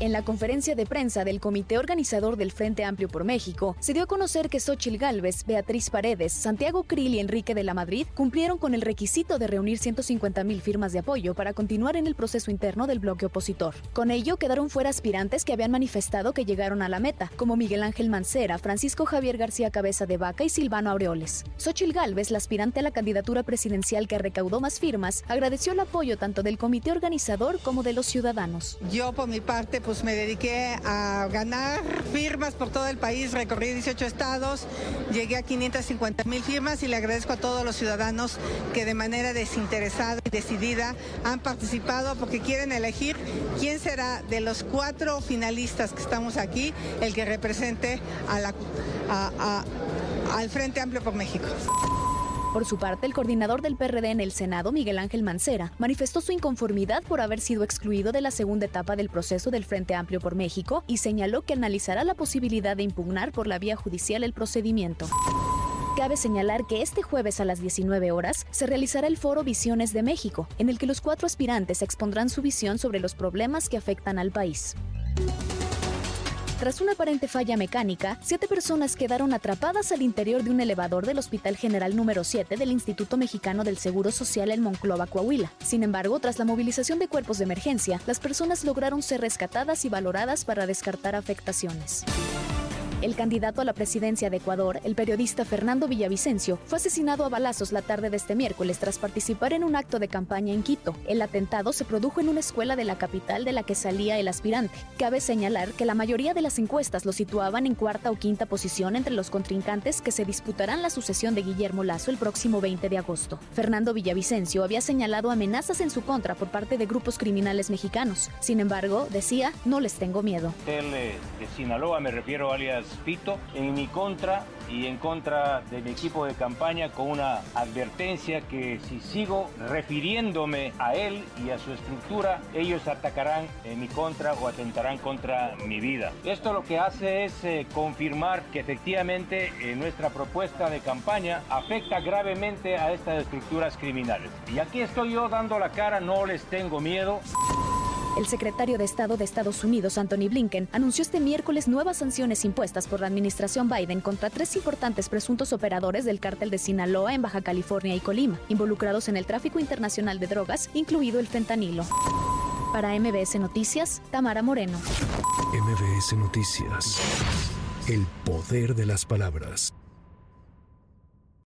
En la conferencia de prensa del comité organizador del Frente Amplio por México, se dio a conocer que Xochil Gálvez, Beatriz Paredes, Santiago Krill y Enrique de la Madrid cumplieron con el requisito de reunir 150 mil firmas de apoyo para continuar en el proceso interno del bloque opositor. Con ello quedaron fuera aspirantes que habían manifestado que llegaron a la meta, como Miguel Ángel Mancera, Francisco Javier García Cabeza de Vaca y Silvano Aureoles. Xochil Gálvez, la aspirante a la candidatura presidencial que recaudó más firmas, agradeció el apoyo tanto del comité organizador como de los ciudadanos. Yo por mi parte pues me dediqué a ganar firmas por todo el país, recorrí 18 estados, llegué a 550 mil firmas y le agradezco a todos los ciudadanos que de manera desinteresada y decidida han participado porque quieren elegir quién será de los cuatro finalistas que estamos aquí el que represente al Frente Amplio por México. Por su parte, el coordinador del PRD en el Senado, Miguel Ángel Mancera, manifestó su inconformidad por haber sido excluido de la segunda etapa del proceso del Frente Amplio por México y señaló que analizará la posibilidad de impugnar por la vía judicial el procedimiento. Cabe señalar que este jueves a las 19 horas se realizará el foro Visiones de México, en el que los cuatro aspirantes expondrán su visión sobre los problemas que afectan al país. Tras una aparente falla mecánica, siete personas quedaron atrapadas al interior de un elevador del Hospital General número 7 del Instituto Mexicano del Seguro Social en Monclova, Coahuila. Sin embargo, tras la movilización de cuerpos de emergencia, las personas lograron ser rescatadas y valoradas para descartar afectaciones. El candidato a la presidencia de Ecuador, el periodista Fernando Villavicencio, fue asesinado a balazos la tarde de este miércoles tras participar en un acto de campaña en Quito. El atentado se produjo en una escuela de la capital de la que salía el aspirante. Cabe señalar que la mayoría de las encuestas lo situaban en cuarta o quinta posición entre los contrincantes que se disputarán la sucesión de Guillermo Lazo el próximo 20 de agosto. Fernando Villavicencio había señalado amenazas en su contra por parte de grupos criminales mexicanos. Sin embargo, decía, no les tengo miedo. El de Sinaloa, me refiero alias Pito, en mi contra y en contra de mi equipo de campaña con una advertencia que si sigo refiriéndome a él y a su estructura, ellos atacarán en mi contra o atentarán contra mi vida. Esto lo que hace es eh, confirmar que efectivamente eh, nuestra propuesta de campaña afecta gravemente a estas estructuras criminales. Y aquí estoy yo dando la cara, no les tengo miedo. El secretario de Estado de Estados Unidos, Anthony Blinken, anunció este miércoles nuevas sanciones impuestas por la administración Biden contra tres importantes presuntos operadores del cártel de Sinaloa en Baja California y Colima, involucrados en el tráfico internacional de drogas, incluido el fentanilo. Para MBS Noticias, Tamara Moreno. MBS Noticias. El poder de las palabras.